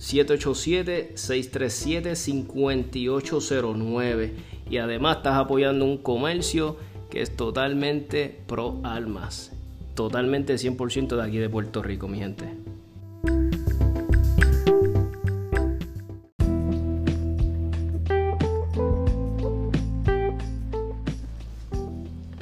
787-637-5809. Y además estás apoyando un comercio que es totalmente pro almas. Totalmente 100% de aquí de Puerto Rico, mi gente.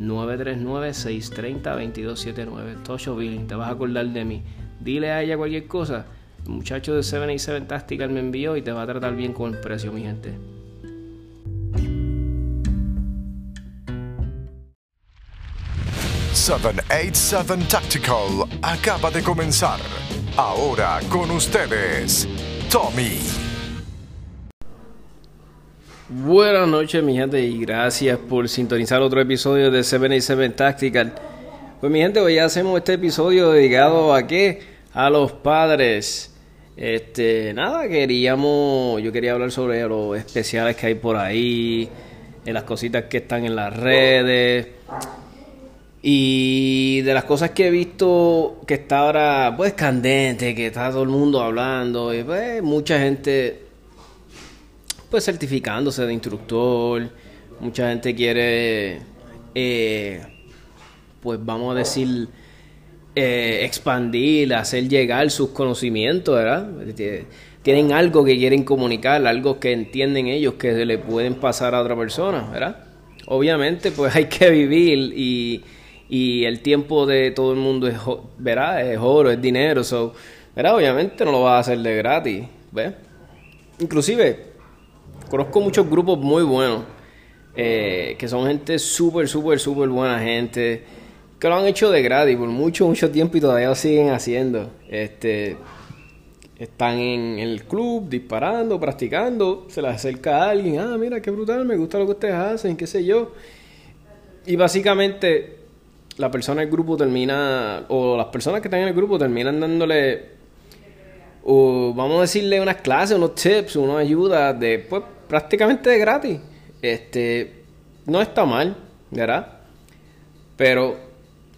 939-630-2279. Tosho Billing, te vas a acordar de mí. Dile a ella cualquier cosa el muchacho de 787 Tactical me envió y te va a tratar bien con el precio, mi gente. ...787 Tactical acaba de comenzar. Ahora con ustedes, Tommy. Buenas noches, mi gente, y gracias por sintonizar otro episodio de 787 Tactical. Pues, mi gente, hoy hacemos este episodio dedicado a qué? A los padres. Este, nada, queríamos, yo quería hablar sobre los especiales que hay por ahí, en las cositas que están en las redes y de las cosas que he visto que está ahora pues candente, que está todo el mundo hablando y pues mucha gente pues certificándose de instructor, mucha gente quiere eh, pues vamos a decir eh, expandir, hacer llegar sus conocimientos, ¿verdad? Tienen algo que quieren comunicar, algo que entienden ellos que se le pueden pasar a otra persona, ¿verdad? Obviamente, pues hay que vivir y, y el tiempo de todo el mundo es, ¿verdad? Es oro, es dinero, so, ¿verdad? Obviamente no lo vas a hacer de gratis, ¿ves? Inclusive, conozco muchos grupos muy buenos, eh, que son gente súper, súper, súper buena gente, que lo han hecho de gratis por mucho, mucho tiempo y todavía lo siguen haciendo. Este, están en el club disparando, practicando, se les acerca a alguien, ah, mira, qué brutal, me gusta lo que ustedes hacen, qué sé yo. Y básicamente la persona del grupo termina, o las personas que están en el grupo terminan dándole, o vamos a decirle unas clases, unos tips, unas ayudas de, pues, prácticamente gratis. Este, no está mal, ¿verdad? Pero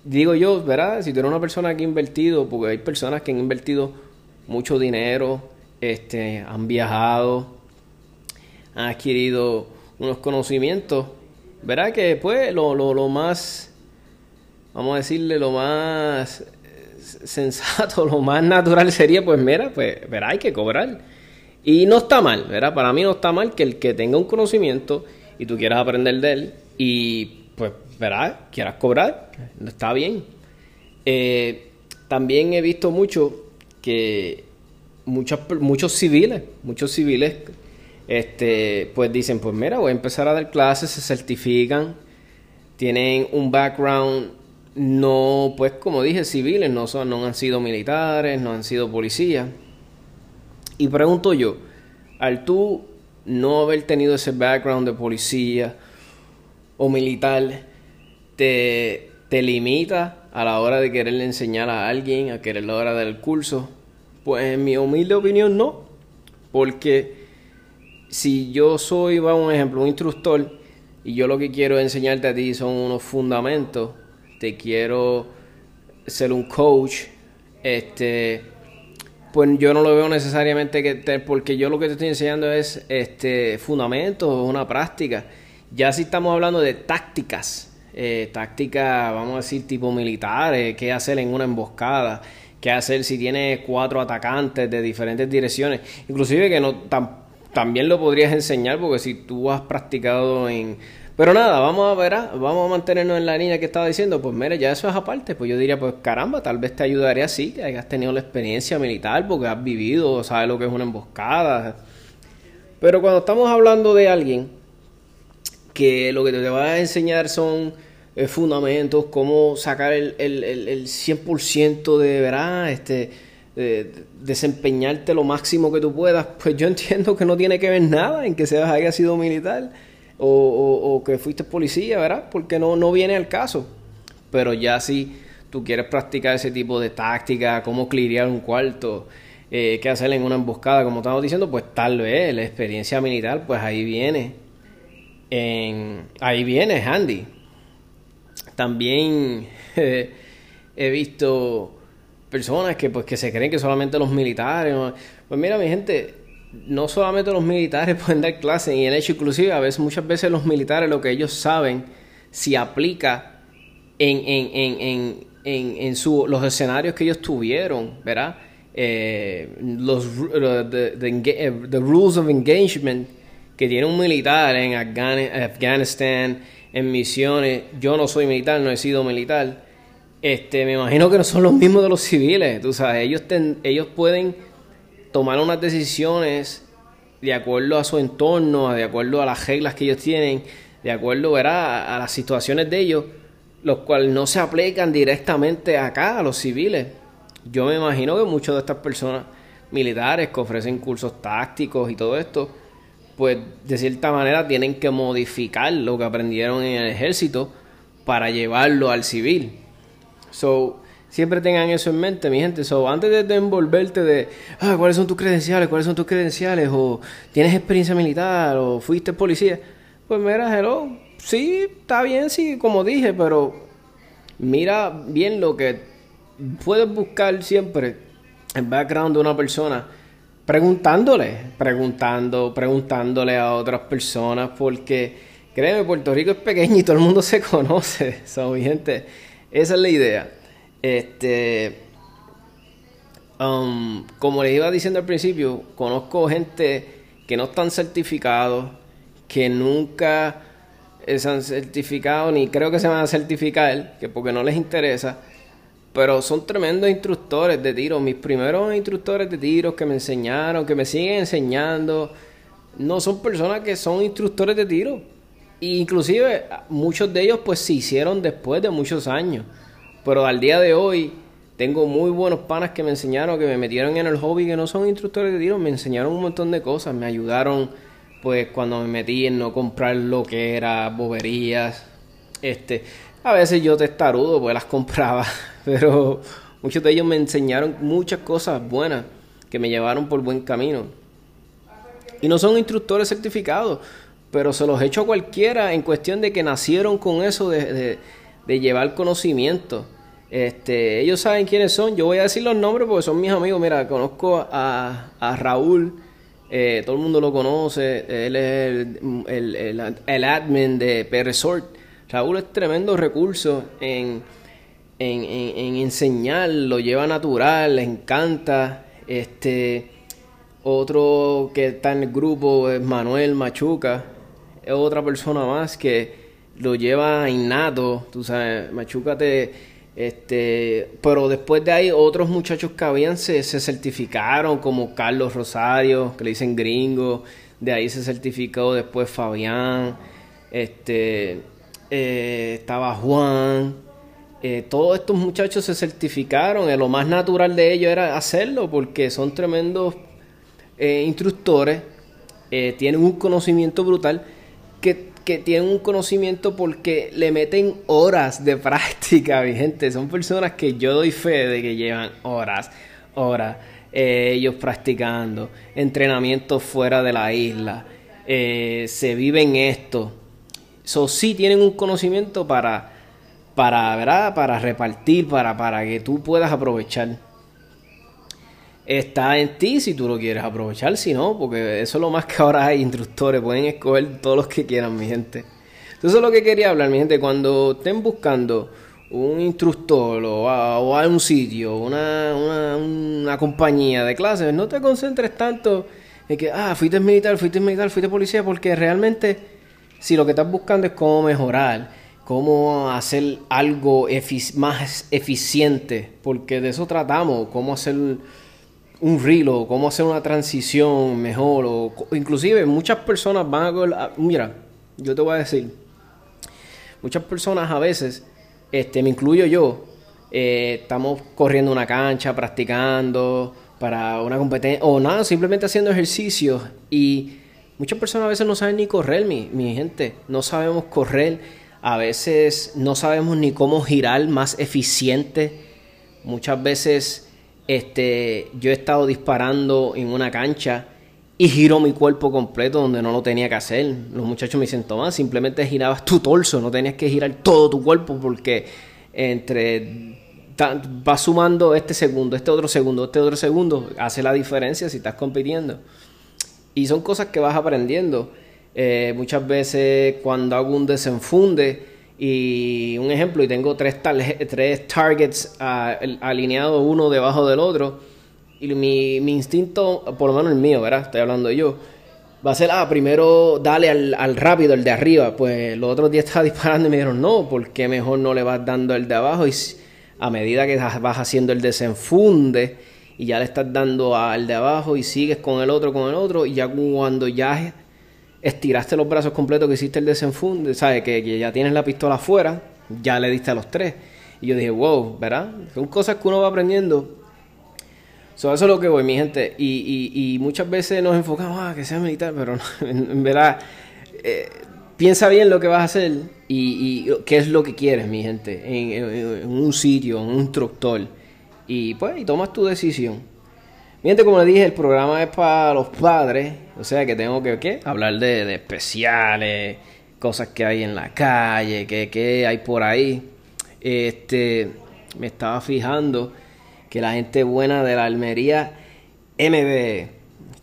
digo yo, ¿verdad? Si tú eres una persona que ha invertido, porque hay personas que han invertido mucho dinero, este, han viajado, han adquirido unos conocimientos, ¿verdad? Que pues lo, lo, lo más vamos a decirle, lo más sensato, lo más natural sería, pues mira, pues verá, hay que cobrar. Y no está mal, ¿verdad? Para mí no está mal que el que tenga un conocimiento y tú quieras aprender de él y pues, verá, quieras cobrar, está bien. Eh, también he visto mucho que muchos, muchos civiles, muchos civiles, este, pues dicen, pues mira, voy a empezar a dar clases, se certifican, tienen un background no, pues como dije, civiles, no, son, no han sido militares, no han sido policías. Y pregunto yo, al tú no haber tenido ese background de policía o militar, te, te limita a la hora de quererle enseñar a alguien, a querer la hora del curso? Pues en mi humilde opinión no, porque si yo soy, vamos un ejemplo, un instructor y yo lo que quiero enseñarte a ti son unos fundamentos, te quiero ser un coach, este, pues yo no lo veo necesariamente que porque yo lo que te estoy enseñando es este fundamentos, una práctica. Ya si estamos hablando de tácticas, eh, tácticas, vamos a decir, tipo militares, qué hacer en una emboscada, qué hacer si tienes cuatro atacantes de diferentes direcciones, inclusive que no también lo podrías enseñar porque si tú has practicado en pero nada, vamos a ver, ah, vamos a mantenernos en la línea que estaba diciendo. Pues mire, ya eso es aparte. Pues yo diría, pues caramba, tal vez te ayudaría así, que hayas tenido la experiencia militar, porque has vivido, sabes lo que es una emboscada. Pero cuando estamos hablando de alguien que lo que te va a enseñar son eh, fundamentos, cómo sacar el, el, el, 100% de, ¿verdad? Este, desempeñarte lo máximo que tú puedas, pues yo entiendo que no tiene que ver nada en que seas haya sido militar o, que fuiste policía, ¿verdad? Porque no, no viene al caso. Pero ya si tú quieres practicar ese tipo de táctica, cómo clirear un cuarto, eh, qué hacer en una emboscada, como estamos diciendo, pues tal vez la experiencia militar, pues ahí viene. En, ahí viene handy. También he visto personas que pues que se creen que solamente los militares. Pues mira, mi gente, no solamente los militares pueden dar clases, y en hecho inclusive a veces, muchas veces los militares lo que ellos saben si aplica en, en, en, en, en su, los escenarios que ellos tuvieron, ¿verdad? Eh, los the, the, rules of engagement que tiene un militar en Afganistán, en misiones. Yo no soy militar, no he sido militar. Este, me imagino que no son los mismos de los civiles, tú sabes, ellos, ellos pueden tomar unas decisiones de acuerdo a su entorno, de acuerdo a las reglas que ellos tienen, de acuerdo a las situaciones de ellos, los cuales no se aplican directamente acá a los civiles. Yo me imagino que muchas de estas personas militares que ofrecen cursos tácticos y todo esto, pues de cierta manera tienen que modificar lo que aprendieron en el ejército para llevarlo al civil. So, Siempre tengan eso en mente, mi gente. So, antes de, envolverte de, ah, ¿cuáles son tus credenciales? ¿Cuáles son tus credenciales? O tienes experiencia militar, o fuiste policía. Pues mira, hello, sí, está bien, sí, como dije, pero mira bien lo que puedes buscar siempre, el background de una persona, preguntándole, preguntando, preguntándole a otras personas, porque créeme, Puerto Rico es pequeño y todo el mundo se conoce. So, mi gente, esa es la idea. Este, um, como les iba diciendo al principio, conozco gente que no están certificados, que nunca se han certificado, ni creo que se van a certificar, que porque no les interesa, pero son tremendos instructores de tiro. Mis primeros instructores de tiro que me enseñaron, que me siguen enseñando, no son personas que son instructores de tiro. E inclusive muchos de ellos pues se hicieron después de muchos años. Pero al día de hoy tengo muy buenos panas que me enseñaron, que me metieron en el hobby, que no son instructores de tiro, me enseñaron un montón de cosas, me ayudaron pues cuando me metí en no comprar lo que era boberías. Este, a veces yo testarudo pues las compraba, pero muchos de ellos me enseñaron muchas cosas buenas que me llevaron por buen camino. Y no son instructores certificados, pero se los he hecho a cualquiera en cuestión de que nacieron con eso de, llevar conocimiento. Este, ellos saben quiénes son. Yo voy a decir los nombres porque son mis amigos. Mira, conozco a, a Raúl. Eh, todo el mundo lo conoce. Él es el, el, el, admin de P Resort. Raúl es tremendo recurso en, en, en, enseñar. Lo lleva natural, le encanta. Este, otro que está en el grupo es Manuel Machuca es otra persona más que lo lleva innato, tú sabes, Machuca este, pero después de ahí otros muchachos que habían se, se certificaron, como Carlos Rosario, que le dicen gringo, de ahí se certificó después Fabián, este, eh, estaba Juan, eh, todos estos muchachos se certificaron, y lo más natural de ellos era hacerlo, porque son tremendos eh, instructores, tienen un conocimiento brutal, que, tienen un conocimiento porque le meten horas de práctica, mi gente. Son personas que yo doy fe de que llevan horas, horas, eh, ellos practicando, entrenamientos fuera de la isla, eh, se viven esto. So, sí tienen un conocimiento para, para, ¿verdad? para repartir, para, para que tú puedas aprovechar está en ti si tú lo quieres aprovechar, si no, porque eso es lo más que ahora hay instructores, pueden escoger todos los que quieran, mi gente. Entonces, lo que quería hablar, mi gente, cuando estén buscando un instructor o a, un sitio, una, una, una, compañía de clases, no te concentres tanto en que, ah, fuiste militar, fuiste militar, fuiste policía, porque realmente si lo que estás buscando es cómo mejorar, cómo hacer algo más eficiente, porque de eso tratamos, cómo hacer un reel o cómo hacer una transición mejor o inclusive muchas personas van a, mira yo te voy a decir muchas personas a veces este me incluyo yo eh, estamos corriendo una cancha practicando para una competencia o nada simplemente haciendo ejercicios y muchas personas a veces no saben ni correr mi, mi gente no sabemos correr a veces no sabemos ni cómo girar más eficiente muchas veces este, yo he estado disparando en una cancha y giro mi cuerpo completo donde no lo tenía que hacer. Los muchachos me dicen, Tomás, simplemente girabas tu torso, no tenías que girar todo tu cuerpo porque entre va sumando este segundo, este otro segundo, este otro segundo, hace la diferencia si estás compitiendo. Y son cosas que vas aprendiendo. Eh, muchas veces cuando hago un desenfunde, y un ejemplo, y tengo tres, tres targets ah, alineados uno debajo del otro. Y mi, mi, instinto, por lo menos el mío, ¿verdad? Estoy hablando yo. Va a ser, ah, primero dale al, al rápido, el de arriba. Pues los otros días estaba disparando y me dijeron, no, ¿por qué mejor no le vas dando el de abajo? Y a medida que vas haciendo el desenfunde y ya le estás dando al de abajo y sigues con el otro, con el otro, y ya cuando ya estiraste los brazos completos que hiciste el desenfunde, ¿sabes? Que, ya tienes la pistola afuera, ya le diste a los tres. Y yo dije, wow, ¿verdad? Son cosas que uno va aprendiendo. eso es lo que voy, mi gente. Y, muchas veces nos enfocamos, ah, que sea militar, pero en, verdad, eh, piensa bien lo que vas a hacer y, qué es lo que quieres, mi gente, en, en un sitio, en un instructor. Y pues, y tomas tu decisión. Miente, como le dije, el programa es para los padres, o sea que tengo que hablar de, especiales, cosas que hay en la calle, que, hay por ahí. Este, me estaba fijando que la gente buena de la Almería MB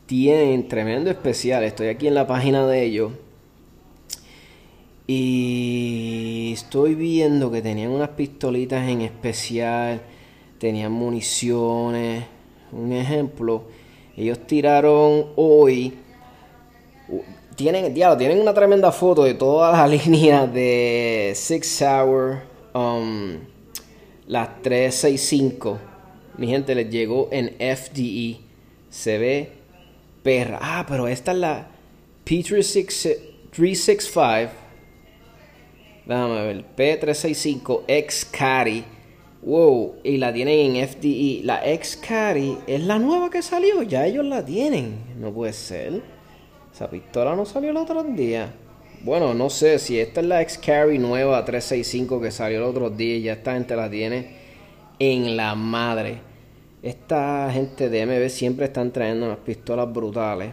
tienen tremendo especial. Estoy aquí en la página de ellos. Y estoy viendo que tenían unas pistolitas en especial, tenían municiones un ejemplo, ellos tiraron hoy, tienen, tienen una tremenda foto de toda la línea de Six Hour, um, las 365. Mi gente les llegó en FDE. Se ve perra. Ah, pero esta es la P365. Déjame ver. P365 X Cari Wow, y la tienen en FDE. La X-Carry es la nueva que salió, ya ellos la tienen. No puede ser. Esa pistola no salió el otro día. Bueno, no sé si esta es la X-Carry nueva 365 que salió el otro día y ya esta gente la tiene en la madre. Esta gente de MB siempre están trayendo unas pistolas brutales.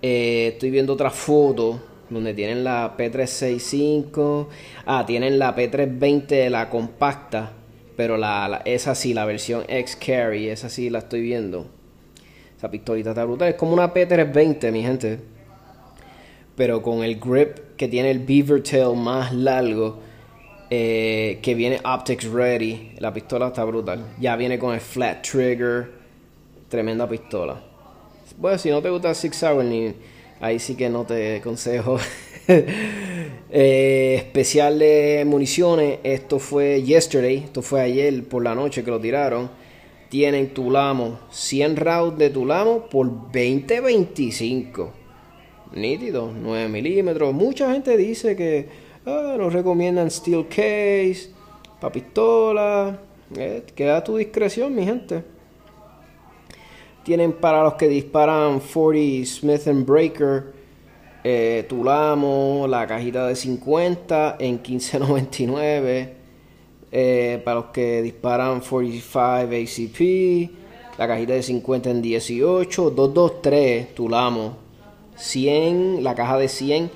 Eh, estoy viendo otra foto donde tienen la P365. Ah, tienen la P320, la compacta. Pero la, esa sí, la versión X-Carry, esa sí la estoy viendo. Esa pistolita está brutal. Es como una P320, mi gente. Pero con el grip que tiene el Beaver Tail más largo. Eh, que viene optics ready. La pistola está brutal. Ya viene con el flat trigger. Tremenda pistola. Bueno, si no te gusta Six Hour ni ahí sí que no te aconsejo. Eh, especial de municiones, esto fue yesterday, esto fue ayer por la noche que lo tiraron. Tienen Tulamo, 100 rounds de Tulamo por 20-25. Nítido, 9 milímetros. Mucha gente dice que ah, nos recomiendan steel case, para pistola. Eh, queda a tu discreción, mi gente. Tienen para los que disparan 40 Smith Breaker, eh, Tulamo, la cajita de 50 en 15.99. Eh, para los que disparan 45 ACP, la cajita de 50 en 18. 223 Tulamo. 100, la caja de 100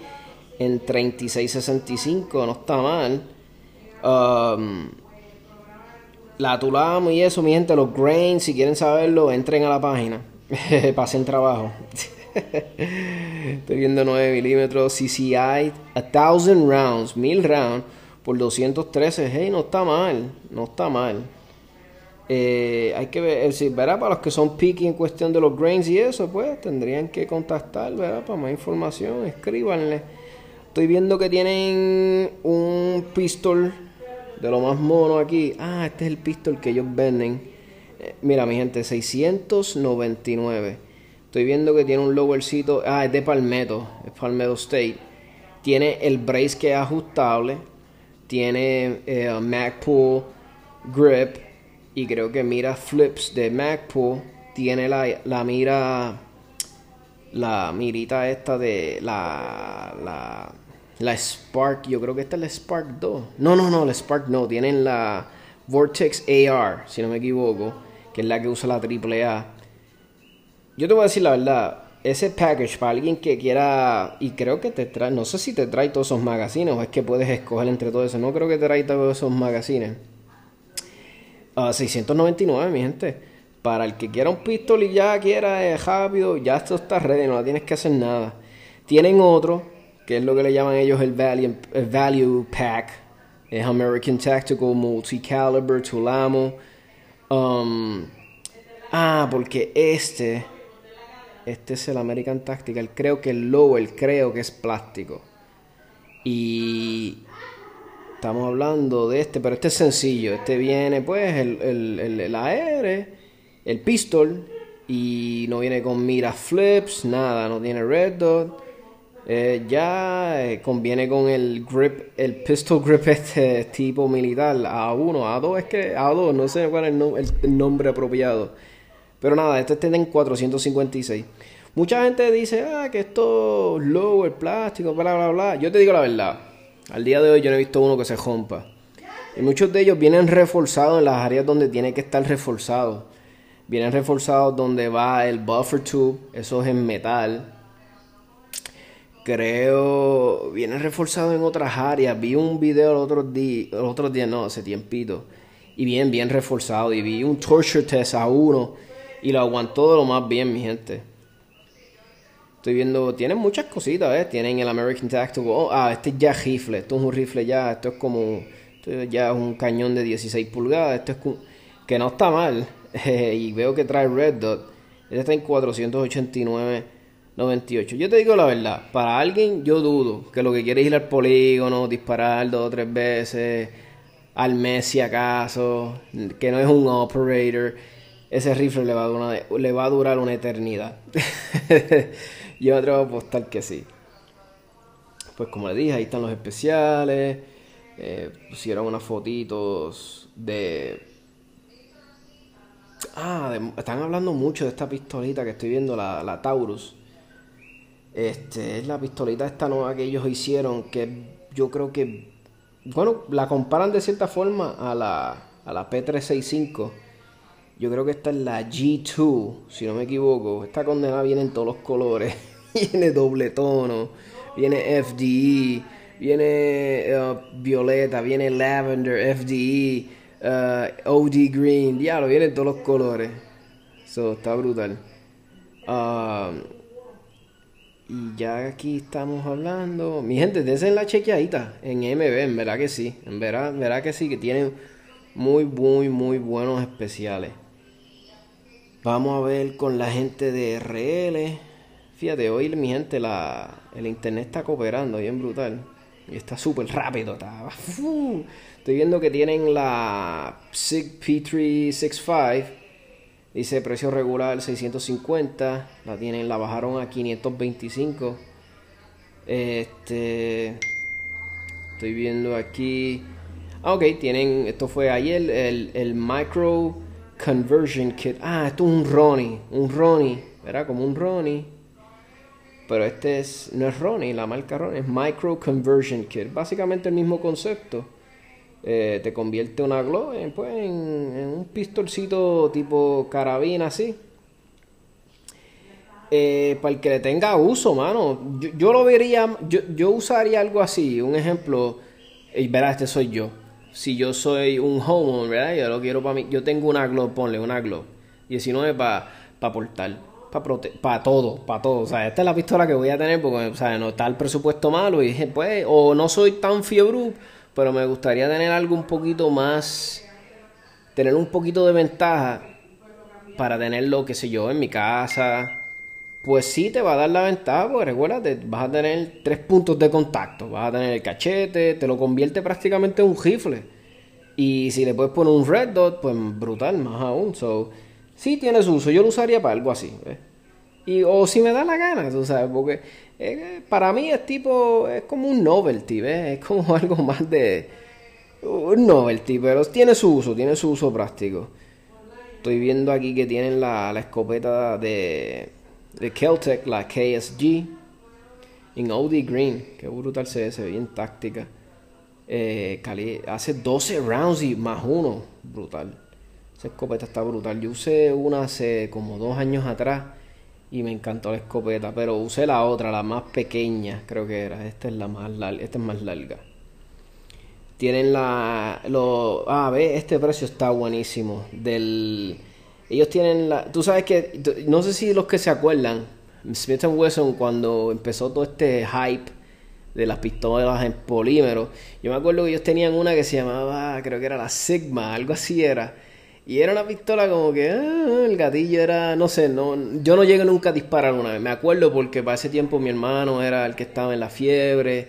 en 36.65, no está mal. Um, la Tulamo y eso, mi gente, los grains, si quieren saberlo, entren a la página. Pasen trabajo. Estoy viendo 9 milímetros CCI, a thousand rounds, 1000 rounds por 213. Hey, no está mal, no está mal. Eh, hay que ver, si, ¿verdad? Para los que son picky en cuestión de los grains y eso, pues tendrían que contactar, ¿verdad? Para más información, escríbanle. Estoy viendo que tienen un pistol de lo más mono aquí. Ah, este es el pistol que ellos venden. Eh, mira, mi gente, 699. Estoy viendo que tiene un lowercito. Ah, es de Palmetto. Es Palmetto State. Tiene el brace que es ajustable. Tiene eh, MacPool grip. Y creo que mira flips de MacPool. Tiene la, la mira. La mirita esta de la. La la Spark, yo creo que esta es la Spark 2. No, no, no, la Spark no. Tienen la Vortex AR, si no me equivoco, que es la que usa la AAA. Yo te voy a decir la verdad, ese package para alguien que quiera, y creo que te trae, no sé si te trae todos esos magazines o es que puedes escoger entre todos eso. No creo que te trae todos esos magazines. 699, mi gente. Para el que quiera un pistol y ya quiera eh, rápido, ya esto está ready, no la tienes que hacer nada. Tienen otro que es lo que le llaman ellos el Value, value Pack. Es American Tactical Multi-Caliber Tulamo. Um, ah, porque este, este es el American Tactical. Creo que el lower, creo que es plástico. Y estamos hablando de este, pero este es sencillo. Este viene, pues, el, el, el, el AR, el pistol. Y no viene con mira flips, nada, no tiene red dot. Eh, ya eh, conviene con el grip, el pistol grip este tipo militar, A1, A2 es que A2, no sé cuál es el, nombre apropiado. Pero nada, este está en 456. Mucha gente dice, ah, que esto es low, el plástico, bla, bla, bla. Yo te digo la verdad, al día de hoy yo no he visto uno que se rompa. Y muchos de ellos vienen reforzados en las áreas donde tiene que estar reforzado. Vienen reforzados donde va el buffer tube, eso es en metal creo, viene reforzado en otras áreas. Vi un video el otro día, el otro día no, hace tiempito, y bien, bien reforzado. Y vi un torture test a uno y lo aguantó de lo más bien, mi gente. Estoy viendo, tienen muchas cositas, ¿eh? Tienen el American Tactical. Oh, ah, este es ya rifle, esto es un rifle ya, esto es como, esto ya es un cañón de 16 pulgadas, esto es que no está mal. y veo que trae Red Dot. Este está en 489 98. Yo te digo la verdad, para alguien yo dudo que lo que quiere es ir al polígono, disparar dos o tres veces, al mes si acaso, que no es un operator, ese rifle le va a durar, le va a durar una eternidad. yo me atrevo a apostar que sí. Pues como le dije, ahí están los especiales. Eh, pusieron unas fotitos de... Ah, están hablando mucho de esta pistolita que estoy viendo, la, la Taurus. Este, es la pistolita esta nueva que ellos hicieron, que yo creo que, bueno, la comparan de cierta forma a la, a la P365. Yo creo que esta es la G2, si no me equivoco. Esta condenada viene en todos los colores. viene doble tono, viene FDE, viene uh, violeta, viene lavender, FDE, uh, OD green. Ya lo viene en todos los colores. Eso está brutal. Um, y ya aquí estamos hablando. Mi gente, dense la chequeadita en MB, en verdad que sí. En verdad, en verdad que sí, que tienen muy, muy, muy buenos especiales. Vamos a ver con la gente de RL. Fíjate, hoy mi gente, la, el internet está cooperando bien brutal. Y está súper rápido. Está, estoy viendo que tienen la SIG P365 Dice precio regular 650. La tienen, la bajaron a 525. Este. Estoy viendo aquí. Ah, ok, tienen. Esto fue ayer. El, el Micro Conversion Kit. Ah, esto es un Ronnie. Un Ronnie. ¿Verdad? Como un Ronnie. Pero este es. No es Ronnie, la marca Ronnie. Es Micro Conversion Kit. Básicamente el mismo concepto. Eh, te convierte una glow en, pues, en, un pistolcito tipo carabina así. Eh, para el que le tenga uso, mano. Yo, lo vería, yo, yo, usaría algo así. Un ejemplo, y verás, este soy yo. Si yo soy un homeowner, ¿verdad? Yo lo quiero para mí. Yo tengo una glow, ponle una glow. 19 para pa portar. Para pa todo, para todo. O sea, esta es la pistola que voy a tener porque, o sea, no está el presupuesto malo. Y dije, pues, o no soy tan fiebre pero me gustaría tener algo un poquito más, tener un poquito de ventaja para tenerlo, qué sé yo, en mi casa. Pues sí te va a dar la ventaja, porque recuerda, vas a tener tres puntos de contacto. Vas a tener el cachete, te lo convierte prácticamente en un rifle. Y si le puedes poner un red dot, pues brutal, más aún. So, sí tiene su uso, yo lo usaría para algo así. Y, o si me da la gana, tú sabes, porque para mí es tipo, es como un novelty, ¿ves? Es como algo más de un novelty, pero tiene su uso, tiene su uso práctico. Estoy viendo aquí que tienen la, escopeta de, de Keltec, la KSG, en OD Green, que brutal se ve bien táctica. Eh, hace 12 rounds y más uno, brutal. Esa escopeta está brutal. Yo usé una hace como dos años atrás y me encantó la escopeta, pero usé la otra, la más pequeña, creo que era. Esta es la más larga, esta es más larga. Tienen la lo ah, ve, este precio está buenísimo del ellos tienen la tú sabes que no sé si los que se acuerdan Smith Wesson cuando empezó todo este hype de las pistolas en polímero, yo me acuerdo que ellos tenían una que se llamaba, creo que era la Sigma, algo así era y era una pistola como que ah, el gatillo era, no sé, no, yo no llegué nunca a disparar una vez. Me acuerdo porque para ese tiempo mi hermano era el que estaba en la fiebre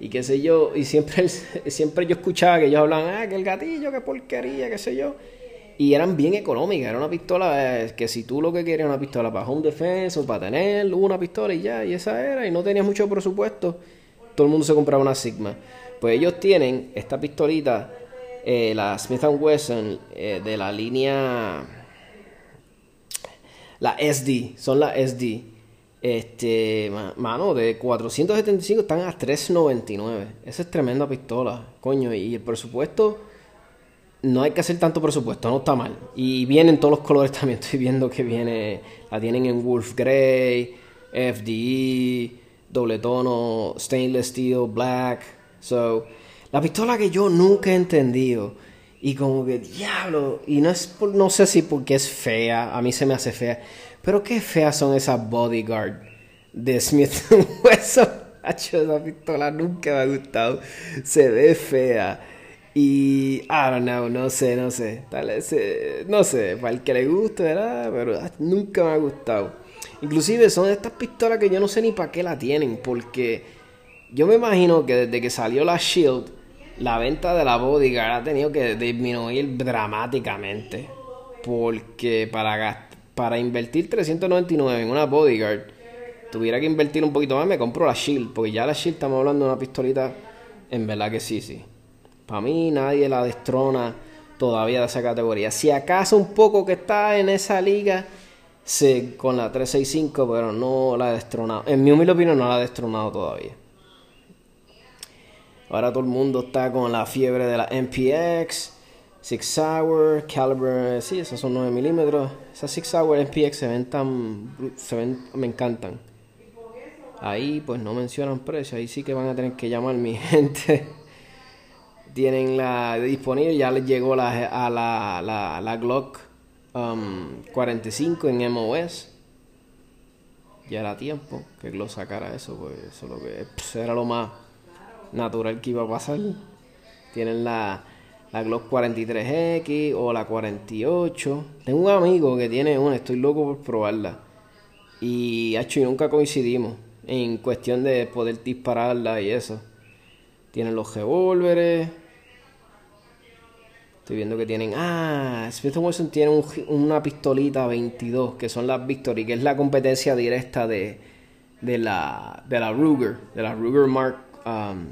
y qué sé yo. Y siempre, siempre yo escuchaba que ellos hablaban, ah, que el gatillo, qué porquería, qué sé yo. Y eran bien económicas. Era una pistola eh, que si tú lo que querías era una pistola para home defense o para tener una pistola y ya, y esa era, y no tenías mucho presupuesto, todo el mundo se compraba una Sigma. Pues ellos tienen esta pistolita eh, la Smith Wesson eh, de la línea la SD, son las SD. Este, mano, de 475 están a 399. Esa es tremenda pistola, coño. Y el presupuesto, no hay que hacer tanto presupuesto, no está mal. Y vienen todos los colores también. Estoy viendo que viene, la tienen en Wolf Grey, FDE, doble tono, stainless steel, black. So, la pistola que yo nunca he entendido. Y como que, diablo. Y no es no sé si porque es fea. A mí se me hace fea. Pero qué feas son esas bodyguard de Smith Wesson. Esa pistola nunca me ha gustado. Se ve fea. Y, I don't know, no sé, no sé. Tal vez, no sé, para el que le guste, ¿verdad? Pero nunca me ha gustado. Inclusive son estas pistolas que yo no sé ni para qué la tienen. Porque yo me imagino que desde que salió la Shield la venta de la bodyguard ha tenido que disminuir dramáticamente. Porque para, para invertir 399 en una bodyguard, tuviera que invertir un poquito más, me compro la Shield. Porque ya la Shield estamos hablando de una pistolita, en verdad que sí, sí. Para mí nadie la destrona todavía de esa categoría. Si acaso un poco que está en esa liga se, con la 365, pero no la ha destronado. En mi humilde opinión no la ha destronado todavía. Ahora todo el mundo está con la fiebre de la MPX, Six Hour, Caliber, sí, esas son 9 milímetros. Esas Six Hour MPX se ven tan, se ven, me encantan. Ahí pues no mencionan precio, ahí sí que van a tener que llamar mi gente. Tienen la disponible, ya les llegó la, la, la, Glock 45 um, en MOS. Ya era tiempo que Glock sacara eso, pues eso pues, era lo más natural que iba a pasar. Tienen la, la Glock 43X o la 48. Tengo un amigo que tiene una, estoy loco por probarla. Y, hecho, y nunca coincidimos en cuestión de poder dispararla y eso. Tienen los revólveres. Estoy viendo que tienen. Ah, Smith Wesson tiene una pistolita 22, que son las Victory, que es la competencia directa de, de, la, de la Ruger, de la Ruger Mark. Um,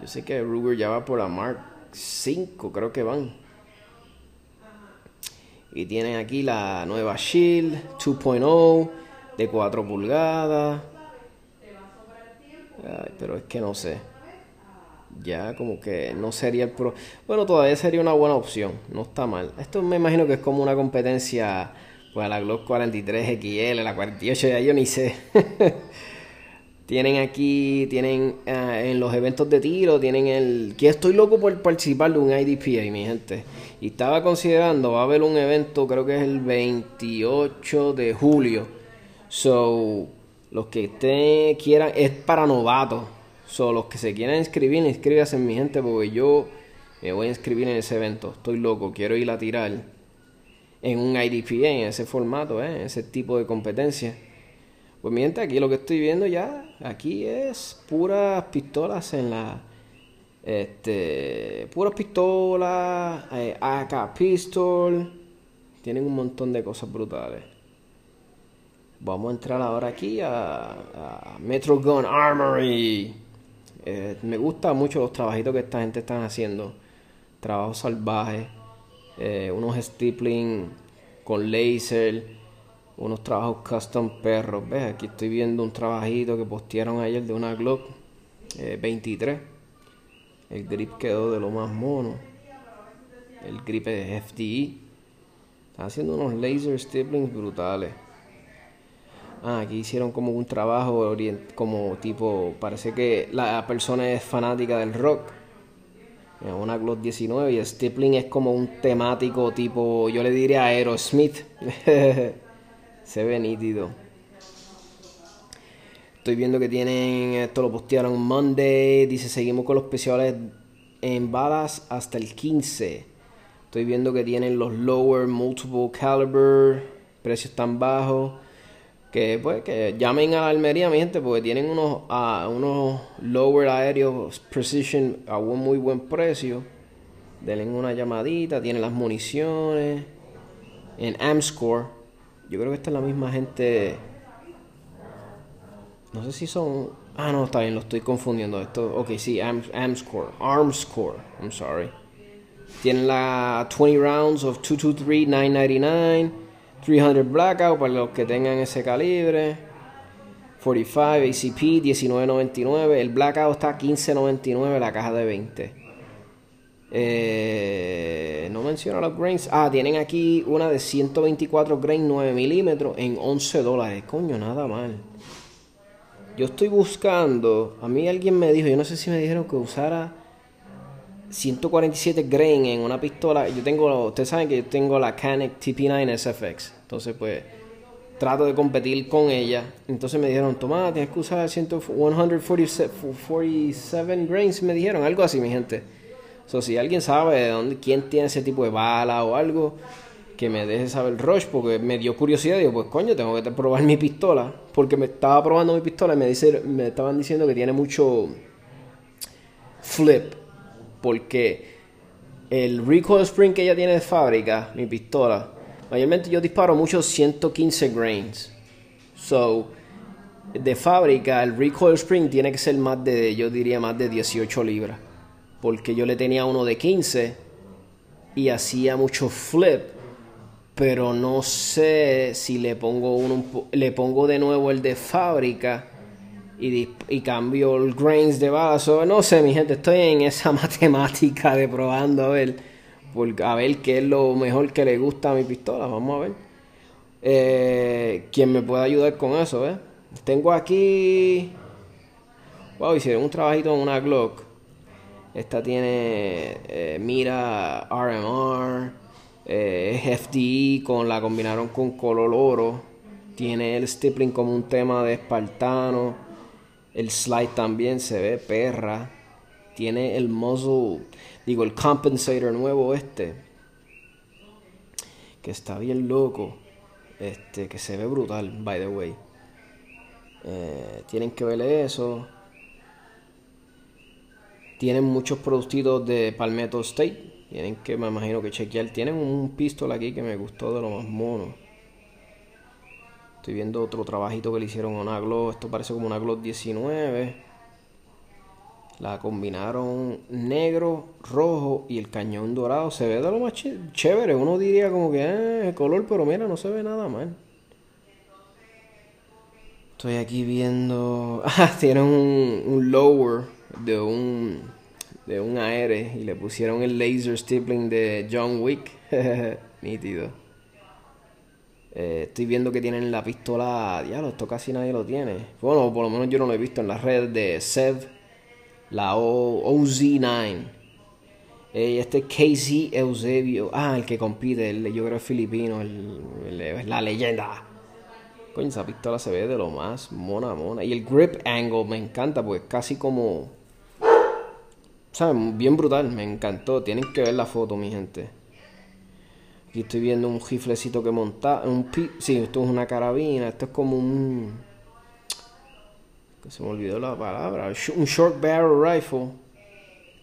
yo sé que Ruger ya va por la Mark 5, creo que van. Y tienen aquí la nueva Shield 2.0 de 4 pulgadas. pero es que no sé. Ya como que no sería el pro. Bueno, todavía sería una buena opción. No está mal. Esto me imagino que es como una competencia. Pues la Glock 43 XL, la 48, ya yo ni sé. tienen aquí, tienen eh, en los eventos de tiro, tienen el. Que estoy loco por participar de un IDP ahí, mi gente. Y estaba considerando, va a haber un evento, creo que es el 28 de julio So, los que te quieran, es para novatos. So, los que se quieran inscribir, inscríbase en mi gente porque yo me voy a inscribir en ese evento. Estoy loco, quiero ir a tirar en un IDPA, en ese formato, ¿eh? ese tipo de competencia. Pues mi gente, aquí lo que estoy viendo ya, aquí es puras pistolas en la... Este, puras pistolas, eh, AK pistol, tienen un montón de cosas brutales. Vamos a entrar ahora aquí a, Metro Gun Armory. Eh, me gusta mucho los trabajitos que esta gente están haciendo. Trabajos salvajes. Eh, unos stippling con laser. Unos trabajos custom perros. ¿Ves? Aquí estoy viendo un trabajito que postearon ayer de una Glock 23. Eh, El grip quedó de lo más mono. El grip es FDI. Están haciendo unos laser stipplings brutales. Ah, aquí hicieron como un trabajo como tipo, parece que la persona es fanática del rock. Una Glock 19 y Stippling es como un temático tipo, yo le diría Aerosmith. Se ve nítido. Estoy viendo que tienen, esto lo postearon Monday, dice seguimos con los especiales en balas hasta el 15. Estoy viendo que tienen los lower multiple caliber, precios tan bajos que pues que llamen a la Almería mi gente porque tienen unos unos lower aéreos precision a un muy buen precio denle una llamadita tienen las municiones en Amscore yo creo que esta es la misma gente no sé si son ah no está bien lo estoy confundiendo esto ok sí Am Amscore Armscore I'm sorry tienen la 20 rounds of 223 999 300 Blackout para los que tengan ese calibre. 45 ACP 19.99. El Blackout está 15.99 la caja de 20. Eh, no menciona los grains. Ah, tienen aquí una de 124 grains 9 milímetros en 11 dólares. Coño, nada mal. Yo estoy buscando. A mí alguien me dijo, yo no sé si me dijeron que usara 147 grain en una pistola. Yo tengo, ustedes saben que yo tengo la Canik TP9 SFX. Entonces, pues, trato de competir con ella. Entonces me dijeron, toma, tienes que usar 147 grains. Me dijeron algo así, mi gente. So, si alguien sabe de dónde, quién tiene ese tipo de bala o algo, que me deje saber Rush, porque me dio curiosidad. Digo, pues coño, tengo que probar mi pistola. Porque me estaba probando mi pistola y me, dice, me estaban diciendo que tiene mucho flip porque el recoil spring que ella tiene de fábrica, mi pistola, mayormente yo disparo muchos 115 grains. So, de fábrica, el recoil spring tiene que ser más de, yo diría, más de 18 libras. Porque yo le tenía uno de 15 y hacía mucho flip, pero no sé si le pongo uno, le pongo de nuevo el de fábrica y, y cambio el grains de vaso. No sé, mi gente, estoy en esa matemática de probando a ver, a ver qué es lo mejor que le gusta a mi pistola. Vamos a ver. Eh, ¿Quién me puede ayudar con eso? Tengo aquí. Wow, hicieron un trabajito en una Glock. Esta tiene eh, mira RMR, eh, FDI, con la combinaron con color oro. Tiene el stippling como un tema de espartano. El slide también se ve perra. Tiene el muzzle, digo, el compensator nuevo este. Que está bien loco. Este, que se ve brutal, by the way. Eh, tienen que verle eso. Tienen muchos productos de Palmetto State. Tienen que, me imagino que chequear. Tienen un pistol aquí que me gustó de lo más mono. Estoy viendo otro trabajito que le hicieron a una Glock. Esto parece como una Glock 19. La combinaron negro, rojo y el cañón dorado. Se ve de lo más chévere. Uno diría como que eh, color, pero mira, no se ve nada mal. Estoy aquí viendo. Ah, tienen un, un lower de un de un aire y le pusieron el laser stippling de John Wick. Nítido. Eh, estoy viendo que tienen la pistola. Diablo, esto casi nadie lo tiene. Bueno, por lo menos yo no lo he visto en la red de Sev. La OZ9. Eh, este Casey Eusebio. Ah, el que compite. El, yo creo es filipino. El, la leyenda. Coño, esa pistola se ve de lo más mona, mona. Y el grip angle me encanta, pues casi como. ¿Sabes? Bien brutal, me encantó. Tienen que ver la foto, mi gente. Aquí estoy viendo un riflecito que monta. Un sí, esto es una carabina. Esto es como un. Que se me olvidó la palabra. Un short barrel rifle.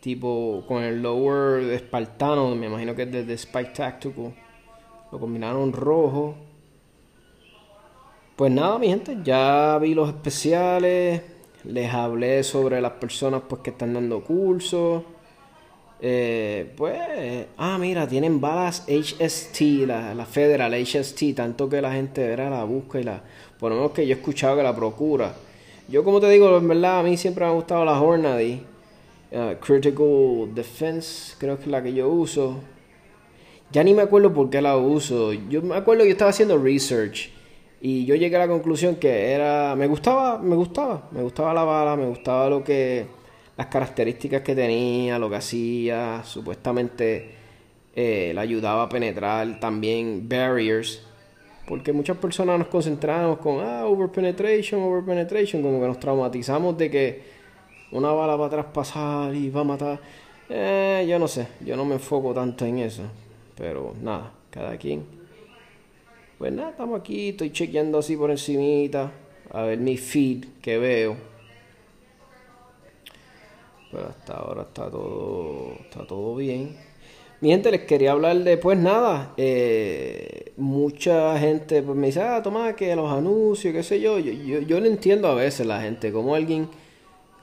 Tipo con el lower espartano. Me imagino que es de Spike Tactical. Lo combinaron rojo. Pues nada, mi gente, ya vi los especiales, les hablé sobre las personas pues que están dando cursos. Eh, pues, ah, mira, tienen balas HST, la, la Federal HST, tanto que la gente verá la busca y la. Por lo menos que yo he escuchado que la procura. Yo, como te digo, en verdad, a mí siempre me ha gustado la Hornady. Uh, Critical Defense, creo que es la que yo uso. Ya ni me acuerdo por qué la uso. Yo me acuerdo que yo estaba haciendo research y yo llegué a la conclusión que era, me gustaba, me gustaba, me gustaba la bala, me gustaba lo que, las características que tenía, lo que hacía, supuestamente eh, le ayudaba a penetrar también barriers, porque muchas personas nos concentramos con, ah, over penetration, over penetration, como que nos traumatizamos de que una bala va a traspasar y va a matar. Eh, yo no sé, yo no me enfoco tanto en eso, pero nada, cada quien. Pues nada, estamos aquí, estoy chequeando así por encimita, a ver mi feed que veo. Pero hasta ahora está todo, está todo bien. Mi gente, les quería hablar de, pues nada, eh, mucha gente pues, me dice, ah, toma que los anuncios, qué sé yo. Yo, yo, yo entiendo a veces la gente, como alguien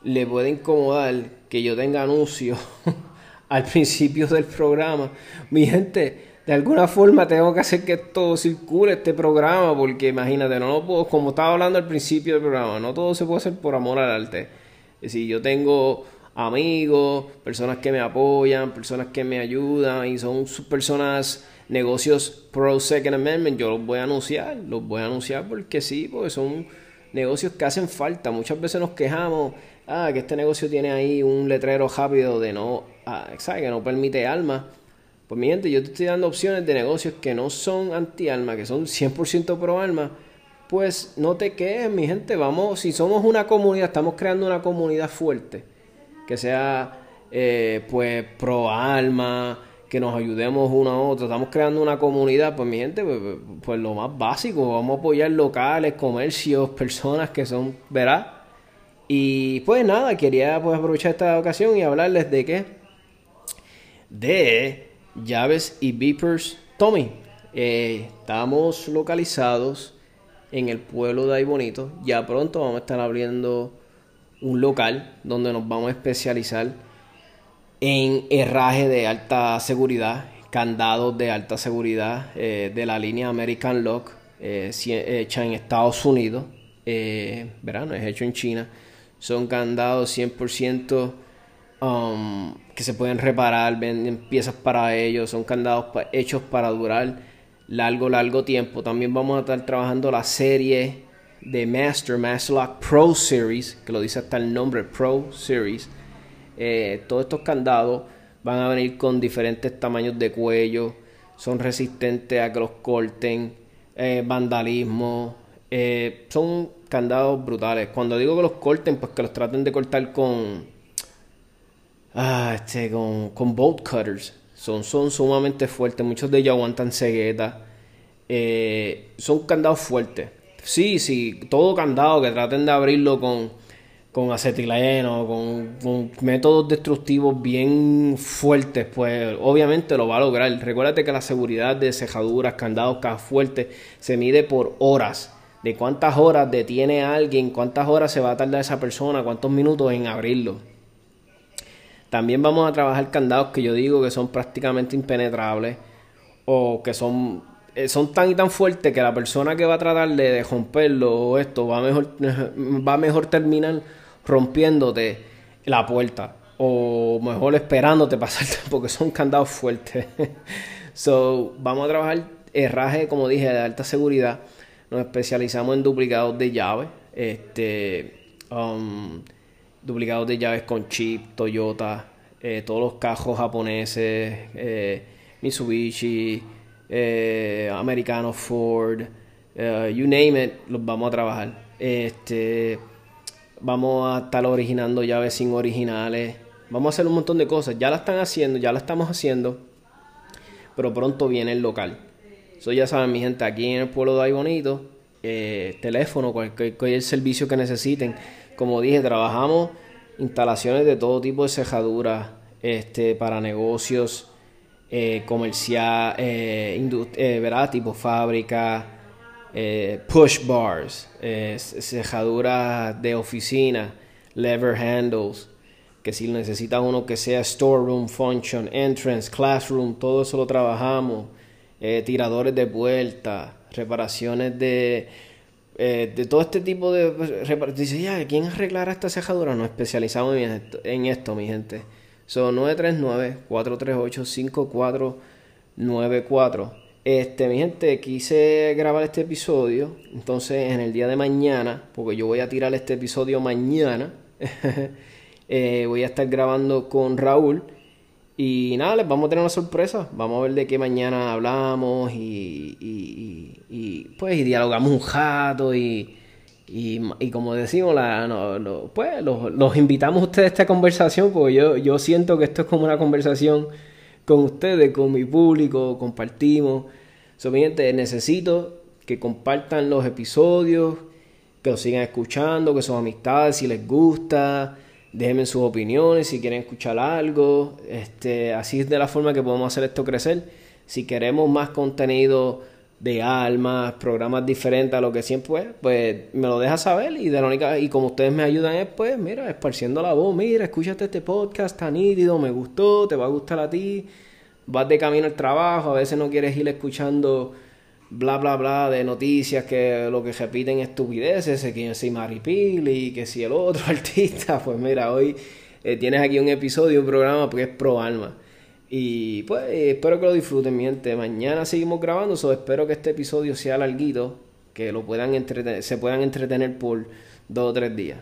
le puede incomodar que yo tenga anuncios al principio del programa. Mi gente, de alguna forma tengo que hacer que todo circule este programa, porque imagínate, no lo puedo, como estaba hablando al principio del programa, no todo se puede hacer por amor al arte. Es decir, yo tengo amigos, personas que me apoyan, personas que me ayudan y son personas, negocios pro Second Amendment, yo los voy a anunciar, los voy a anunciar porque sí, porque son negocios que hacen falta. Muchas veces nos quejamos, ah, que este negocio tiene ahí un letrero rápido de no, ah, que no permite alma pues mi gente, yo te estoy dando opciones de negocios que no son anti-alma, que son 100% pro-alma. Pues no te quedes, mi gente. Vamos, si somos una comunidad, estamos creando una comunidad fuerte. Que sea, eh, pues, pro-alma, que nos ayudemos uno a otro. Estamos creando una comunidad, pues mi gente, pues, pues, lo más básico. Vamos a apoyar locales, comercios, personas que son, ¿verdad? Y pues nada, quería pues aprovechar esta ocasión y hablarles de qué. De llaves y beepers. Tommy, eh, estamos localizados en el pueblo de Ay Bonito. Ya pronto vamos a estar abriendo un local donde nos vamos a especializar en herraje de alta seguridad, candados de alta seguridad eh, de la línea American Lock, eh, hecha en Estados Unidos, eh, verano, es hecho en China. Son candados 100% um, que se pueden reparar, venden piezas para ellos, son candados hechos para durar largo, largo tiempo. También vamos a estar trabajando la serie de Master, Master Lock Pro Series, que lo dice hasta el nombre Pro Series. Eh, todos estos candados van a venir con diferentes tamaños de cuello, son resistentes a que los corten, eh, vandalismo, eh, son candados brutales. Cuando digo que los corten, pues que los traten de cortar con, ah, este, con, con bolt cutters. Son, son sumamente fuertes, muchos de ellos aguantan cegueta. son candados fuertes. Sí, sí, todo candado que traten de abrirlo con con acetileno, con, con, métodos destructivos bien fuertes, pues obviamente lo va a lograr. Recuérdate que la seguridad de cejaduras, candados, cajas fuertes se mide por horas. De cuántas horas detiene alguien, cuántas horas se va a tardar esa persona, cuántos minutos en abrirlo. También vamos a trabajar candados que yo digo que son prácticamente impenetrables o que son eh, son tan y tan fuertes que la persona que va a tratar de, romperlo o esto va mejor, va mejor terminar rompiéndote la puerta o mejor esperándote pasarte porque son candados fuertes. so, vamos a trabajar herraje, como dije, de alta seguridad. Nos especializamos en duplicados de llaves, este, um, duplicados de llaves con chip, Toyota, eh, todos los cajos japoneses, eh, Mitsubishi, eh, americano Ford, you name it, los vamos a trabajar. Este, Vamos a estar originando llaves sin originales. Vamos a hacer un montón de cosas. Ya la están haciendo, ya la estamos haciendo. Pero pronto viene el local. Eso ya saben, mi gente, aquí en el pueblo de Ay Bonito, eh, teléfono, cualquier, servicio que necesiten. Como dije, trabajamos instalaciones de todo tipo de cejaduras este, para negocios eh, comercial, eh, eh. Tipo fábrica, eh, push bars, eh, cejaduras de oficina, lever handles, que si necesitas uno que sea storeroom function, entrance, classroom, todo eso lo trabajamos, tiradores de puerta, reparaciones de, de todo este tipo de Dice, ya, ¿quién arreglará esta cejadura? Nos especializamos en esto, en esto mi gente. Son 939-438-5494. Este, mi gente, quise grabar este episodio. Entonces, en el día de mañana, porque yo voy a tirar este episodio mañana, eh, voy a estar grabando con Raúl. Y nada, les vamos a tener una sorpresa. Vamos a ver de qué mañana hablamos y, y, pues y dialogamos un jato y, y, como decimos, la, pues los, invitamos a ustedes a esta conversación porque yo, yo siento que esto es como una conversación con ustedes, con mi público, compartimos. So, mi gente, necesito que compartan los episodios, que los sigan escuchando, que son amistades, si les gusta, déjenme sus opiniones, si quieren escuchar algo. Este, así es de la forma que podemos hacer esto crecer. Si queremos más contenido de almas, programas diferentes a lo que siempre es, pues me lo deja saber y de la única, y como ustedes me ayudan es pues, mira, esparciendo la voz, mira, escúchate este podcast tan nítido, me gustó, te va a gustar a ti, vas de camino al trabajo, a veces no quieres ir escuchando bla bla bla de noticias que lo que repiten estupideces, que soy Maripili que si el otro artista, pues mira, hoy eh, tienes aquí un episodio, un programa porque es pro alma. Y pues espero que lo disfruten, mi gente. Mañana seguimos grabando, so espero que este episodio sea larguito, que lo puedan se puedan entretener por dos o tres días.